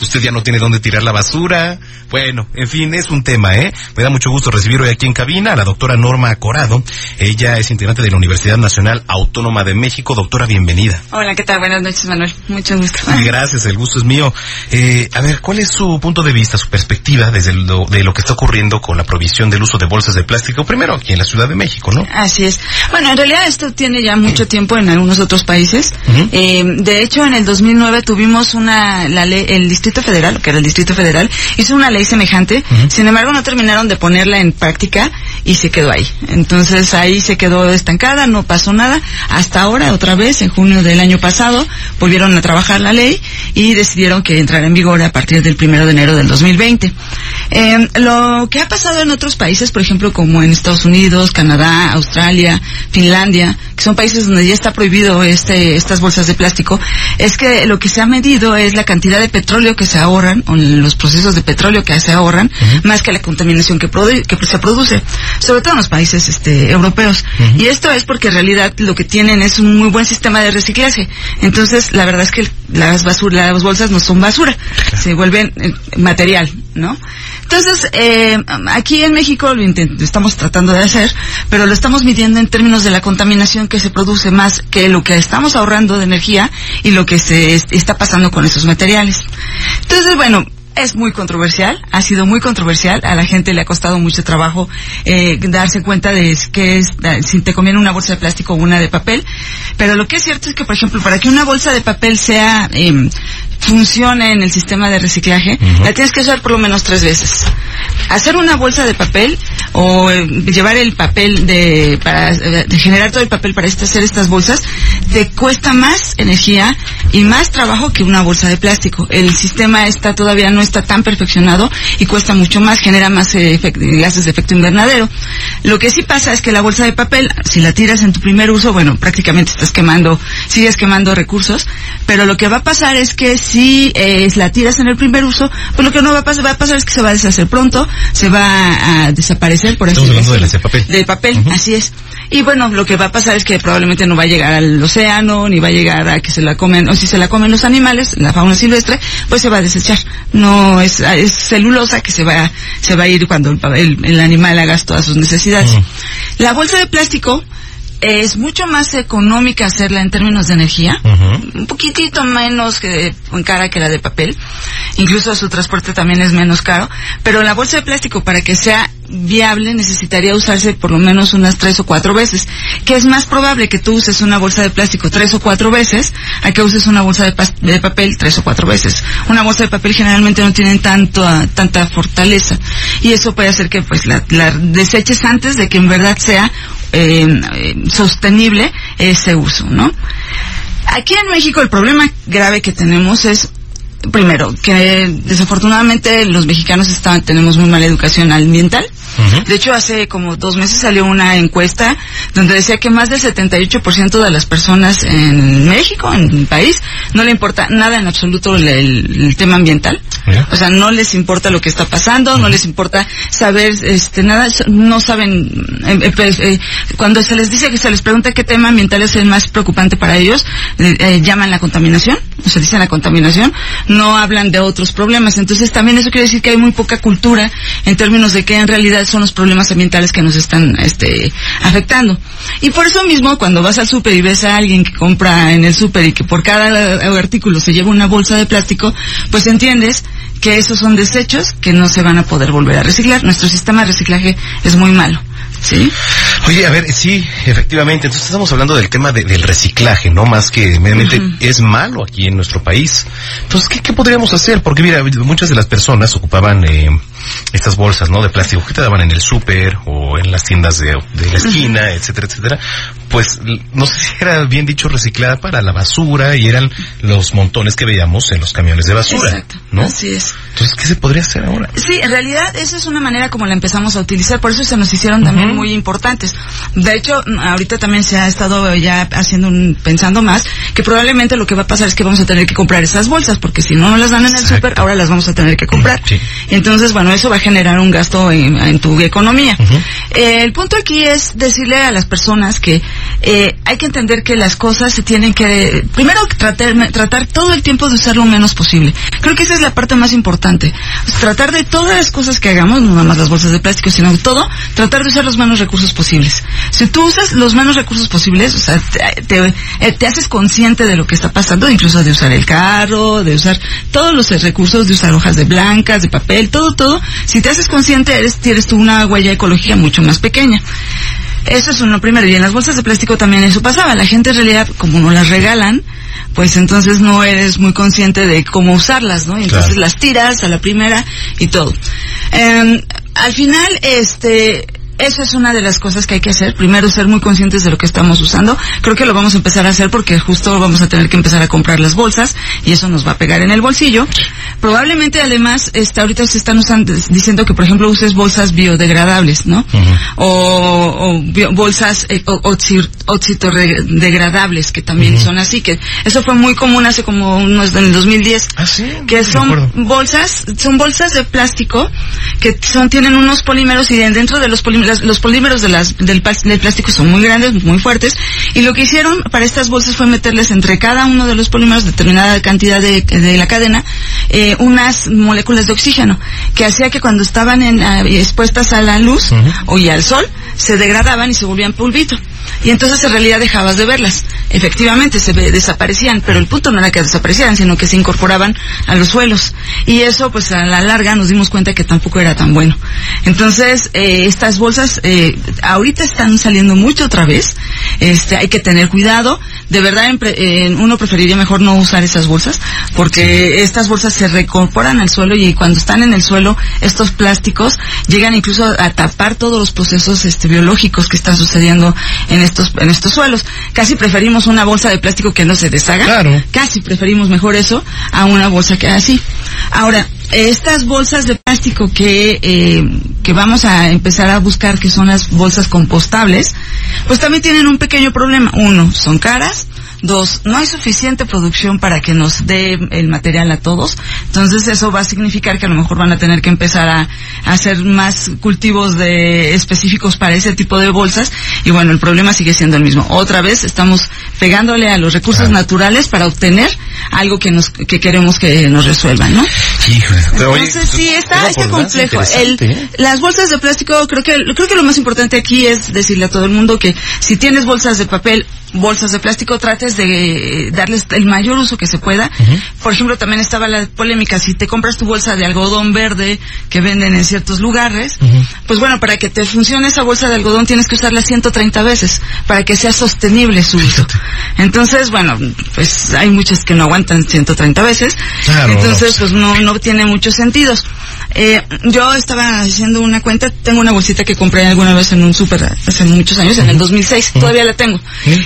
Usted ya no tiene dónde tirar la basura. Bueno, en fin, es un tema, ¿eh? Me da mucho gusto recibir hoy aquí en cabina a la doctora Norma Corado. Ella es integrante de la Universidad Nacional Autónoma de México. Doctora, bienvenida. Hola, ¿qué tal? Buenas noches, Manuel. Mucho gusto. Gracias, el gusto es mío. Eh, a ver, ¿cuál es su punto de vista, su perspectiva desde lo, de lo que está ocurriendo con la provisión del uso de bolsas de plástico? Primero aquí en la Ciudad de México, ¿no? Así es. Bueno, en realidad esto tiene ya mucho tiempo en algunos otros países. eh, de hecho, en el 2009 tuvimos una, la ley, el Distrito Federal, que era el Distrito Federal, hizo una ley semejante. Sin embargo, no terminaron de ponerla en práctica y se quedó ahí. Entonces ahí se quedó estancada, no pasó nada. Hasta ahora, otra vez, en junio del año pasado, volvieron a trabajar la ley y decidieron que entrara en vigor a partir del primero de enero del 2020. Eh, lo que ha pasado en otros países, por ejemplo, como en Estados Unidos, Canadá, Australia, Finlandia, que son países donde ya está prohibido este, estas bolsas de plástico, es que lo que se ha medido es la cantidad de petróleo que se ahorran, o los procesos de petróleo que se ahorran, más que la contaminación que, produ- que se produce, sobre todo en los países este, europeos. Y esto es porque en realidad lo que tienen es un muy buen sistema de reciclaje. Entonces, la verdad es que las, basura, las bolsas no son basura, se vuelven eh, material, ¿no? Entonces, eh, aquí en México lo intent- estamos tratando de hacer, pero lo estamos midiendo en términos de la contaminación que se produce más que lo que estamos ahorrando de energía y lo que se est- está pasando con esos materiales. Entonces, bueno, es muy controversial, ha sido muy controversial, a la gente le ha costado mucho trabajo eh, darse cuenta de que es, si te conviene una bolsa de plástico o una de papel, pero lo que es cierto es que, por ejemplo, para que una bolsa de papel sea, em, funcione en el sistema de reciclaje, la tienes que usar por lo menos tres veces. Hacer una bolsa de papel o eh, llevar el papel de, para eh, de generar todo el papel para este- hacer estas bolsas, te cuesta más energía y más trabajo que una bolsa de plástico. El sistema está todavía no está tan perfeccionado y cuesta mucho más, genera más eh, efect- gases de efecto invernadero. Lo que sí pasa es que la bolsa de papel, si la tiras en tu primer uso, bueno, prácticamente estás quemando, sigues quemando recursos, pero lo que va a pasar es que si eh, la tiras en el primer uso, pues lo que no va a pasar, va a pasar es que se va a deshacer pronto, se va a desaparecer, por así Estamos hablando de las de papel. Del papel, así es. Y bueno, lo que va a pasar es que probablemente no va a llegar al océano, ni va a llegar a que se la comen, o si se la comen los animales, la fauna silvestre, pues se va a desechar. No es, es celulosa que se va, se va a ir cuando el, el- el animal haga todas sus necesidades. La bolsa de plástico es mucho más económica hacerla en términos de energía, un poquitito menos que en cara que la de papel, incluso su transporte también es menos caro, pero la bolsa de plástico para que sea viable necesitaría usarse por lo menos unas tres o cuatro veces, que es más probable que tú uses una bolsa de plástico tres o cuatro veces a que uses una bolsa de, pas- de papel tres o cuatro veces. Una bolsa de papel generalmente no tiene tanto, tanta fortaleza y eso puede hacer que pues la, la deseches antes de que en verdad sea eh, sostenible ese uso, ¿no? Aquí en México el problema grave que tenemos es primero, que desafortunadamente los mexicanos están, tenemos muy mala educación ambiental. De hecho, hace como dos meses salió una encuesta donde decía que más del 78% de las personas en México, en el país, no le importa nada en absoluto el, el- el tema ambiental. O sea, no les importa lo que está pasando, no les importa saber este nada, no saben eh, eh, pues, eh, cuando se les dice que se les pregunta qué tema ambiental es el más preocupante para ellos, eh, llaman la contaminación, o sea, dicen la contaminación, no hablan de otros problemas. Entonces, también eso quiere decir que hay muy poca cultura en términos de que en realidad son los problemas ambientales que nos están este afectando. Y por eso mismo, cuando vas al súper y ves a alguien que compra en el súper y que por cada artículo se lleva una bolsa de plástico, pues entiendes que esos son desechos que no se van a poder volver a reciclar. Nuestro sistema de reciclaje es muy malo. ¿Sí? Oye, a ver, sí, efectivamente. Entonces estamos hablando del tema de- del reciclaje, ¿no? Más que meramente es malo aquí en nuestro país. Entonces, ¿qué, qué podríamos hacer? Porque mira, muchas de las personas ocupaban eh, estas bolsas, ¿no? De plástico que te daban en el súper o en las tiendas de, de la esquina, etcétera, etcétera, pues no sé si era bien dicho reciclada para la basura y eran los montones que veíamos en los camiones de basura, Exacto, ¿no? así es. Entonces, ¿qué se podría hacer ahora? Sí, en realidad esa es una manera como la empezamos a utilizar, por eso se nos hicieron también muy importantes. De hecho, mm, ahorita también se ha estado ya haciendo un, pensando más, que probablemente lo que va a pasar es que vamos a tener que comprar esas bolsas, porque si no las dan en el súper, ahora las vamos a tener que comprar. Sí. Entonces, bueno, eso va a generar un gasto en, en tu economía. Eh, el punto aquí es decirle a las personas que eh, hay que entender que las cosas se tienen que, primero tratar, tratar todo el tiempo de usar lo menos posible. Creo que esa es la parte más importante. Pues, tratar de todas las cosas que hagamos, no nada más las bolsas de plástico, sino todo, tratar de usar los menos recursos posibles. Si tú usas los menos recursos posibles, o sea, eh, te haces consciente de lo que está pasando, incluso de usar el carro, de usar todos los recursos, de usar hojas de blancas, de papel, todo, todo. Si te haces consciente, eres, tienes tú una huella ecológica mucho más pequeña. Eso es uno primero. Y en las bolsas de plástico también eso pasaba. La gente en realidad, como no las regalan, pues entonces no eres muy consciente de cómo usarlas, ¿no? Y entonces Claro. las tiras a la primera y todo. Em, al final, este, eso es una de las cosas que hay que hacer. Primero, ser muy conscientes de lo que estamos usando. Creo que lo vamos a empezar a hacer porque justo vamos a tener que empezar a comprar las bolsas y eso nos va a pegar en el bolsillo. Probablemente, además, este, ahorita se están usando, diciendo que, por ejemplo, uses bolsas biodegradables, ¿no? O, o bio- bolsas eh, oxitodegradables, que también son así, que eso fue muy común hace como unos, en el 2010 Ah, sí. que son bolsas, son bolsas de plástico que son tienen unos polímeros y dentro de los polímeros, los polímeros de las, del plástico son muy grandes, muy fuertes y lo que hicieron para estas bolsas fue meterles entre cada uno de los polímeros determinada cantidad de, de la cadena eh, unas moléculas de oxígeno que hacía que cuando estaban en, ah, expuestas a la luz o y al sol se degradaban y se volvían polvito. Y entonces en realidad dejabas de verlas. Efectivamente, se desaparecían, pero el punto no era que desaparecieran, sino que se incorporaban a los suelos. Y eso, pues a la larga nos dimos cuenta que tampoco era tan bueno. Entonces, eh, estas bolsas eh, ahorita están saliendo mucho otra vez. Este, hay que tener cuidado. De verdad, en pre- eh, uno preferiría mejor no usar esas bolsas, porque estas bolsas se reincorporan al suelo y cuando están en el suelo, estos plásticos llegan incluso a tapar todos los procesos este, biológicos que están sucediendo en estos, en estos suelos. Casi preferimos una bolsa de plástico que no se deshaga. Claro. Casi preferimos mejor eso a una bolsa que así. Ahora, estas bolsas de plástico que, eh, que vamos a empezar a buscar, que son las bolsas compostables, pues también tienen un pequeño problema. Uno, son caras. Dos, no hay suficiente producción para que nos dé el material a todos. Entonces eso va a significar que a lo mejor van a tener que empezar a, a hacer más cultivos de específicos para ese tipo de bolsas. Y bueno, el problema sigue siendo el mismo. Otra vez estamos pegándole a los recursos naturales para obtener algo que nos que queremos que nos resuelvan, ¿no? Híjole. Pero, oye, Entonces sí, está, está complejo. El, ¿eh? las bolsas de plástico, creo que, creo que lo más importante aquí es decirle a todo el mundo que si tienes bolsas de papel, bolsas de plástico, trates de darles el mayor uso que se pueda. Por ejemplo, también estaba la polémica, si te compras tu bolsa de algodón verde que venden en ciertos lugares, pues bueno, para que te funcione esa bolsa de algodón tienes que usarla 130 veces para que sea sostenible su uso. Entonces, bueno, pues hay muchas que no aguantan 130 veces. Claro, Entonces, pues no, no tiene muchos sentidos. Eh, yo estaba haciendo una cuenta, tengo una bolsita que compré alguna vez en un súper hace muchos años, en el 2006, todavía la tengo.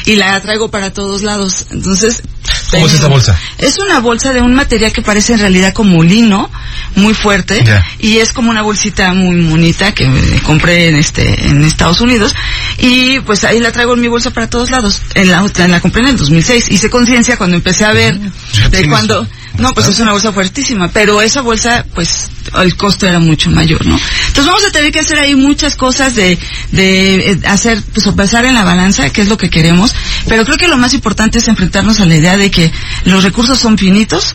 Y la traigo para todos lados. Entonces... ¿Cómo es esa bolsa? Es una bolsa de un material que parece en realidad como lino, muy fuerte. Y es como una bolsita muy bonita que compré en este, en Estados Unidos. Y pues ahí la traigo en mi bolsa para todos lados. En la, en la compré en el 2006. Hice conciencia cuando empecé a ver de cuando... No, pues es una bolsa fuertísima, pero esa bolsa, pues, el costo era mucho mayor, ¿no? Entonces vamos a tener que hacer ahí muchas cosas de, de eh, hacer, pues, o pesar en la balanza, que es lo que queremos, pero creo que lo más importante es enfrentarnos a la idea de que los recursos son finitos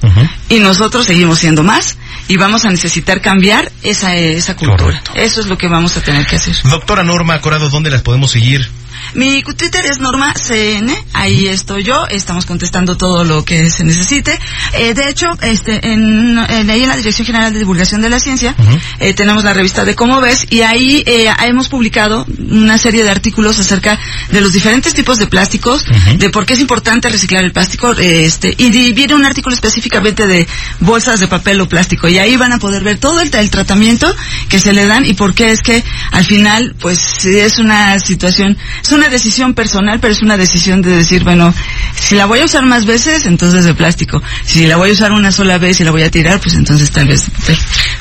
y nosotros seguimos siendo más y vamos a necesitar cambiar esa, esa cultura. Correcto. Eso es lo que vamos a tener que hacer. Doctora Norma Corado, ¿dónde las podemos seguir? Mi Twitter es Norma CN, ahí estoy yo, estamos contestando todo lo que se necesite. Eh, de hecho, este, en, en- ahí en la Dirección General de Divulgación de la Ciencia, eh, tenemos la revista de Cómo Ves, y ahí eh, hemos publicado una serie de artículos acerca de los diferentes tipos de plásticos, de por qué es importante reciclar el plástico, este, y viene un artículo específicamente de bolsas de papel o plástico. Y ahí van a poder ver todo el, el tratamiento que se le dan y por qué es que al final, pues es una situación, es una decisión personal, pero es una decisión de decir, bueno, si la voy a usar más veces, entonces de plástico. Si la voy a usar una sola vez y la voy a tirar, pues entonces tal vez.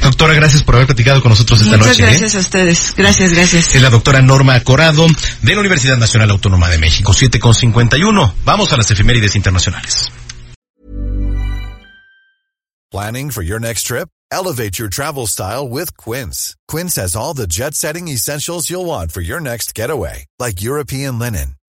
Doctora, gracias por haber platicado con nosotros esta Muchas noche. ¿eh? gracias a ustedes. Gracias, gracias. Es la doctora Norma Corado de la Universidad Nacional Autónoma de México, 7.51. Vamos a las efemérides internacionales. Planning for your next trip? Elevate your travel style with Quince. Quince has all the jet-setting essentials you'll want for your next getaway, like European linen,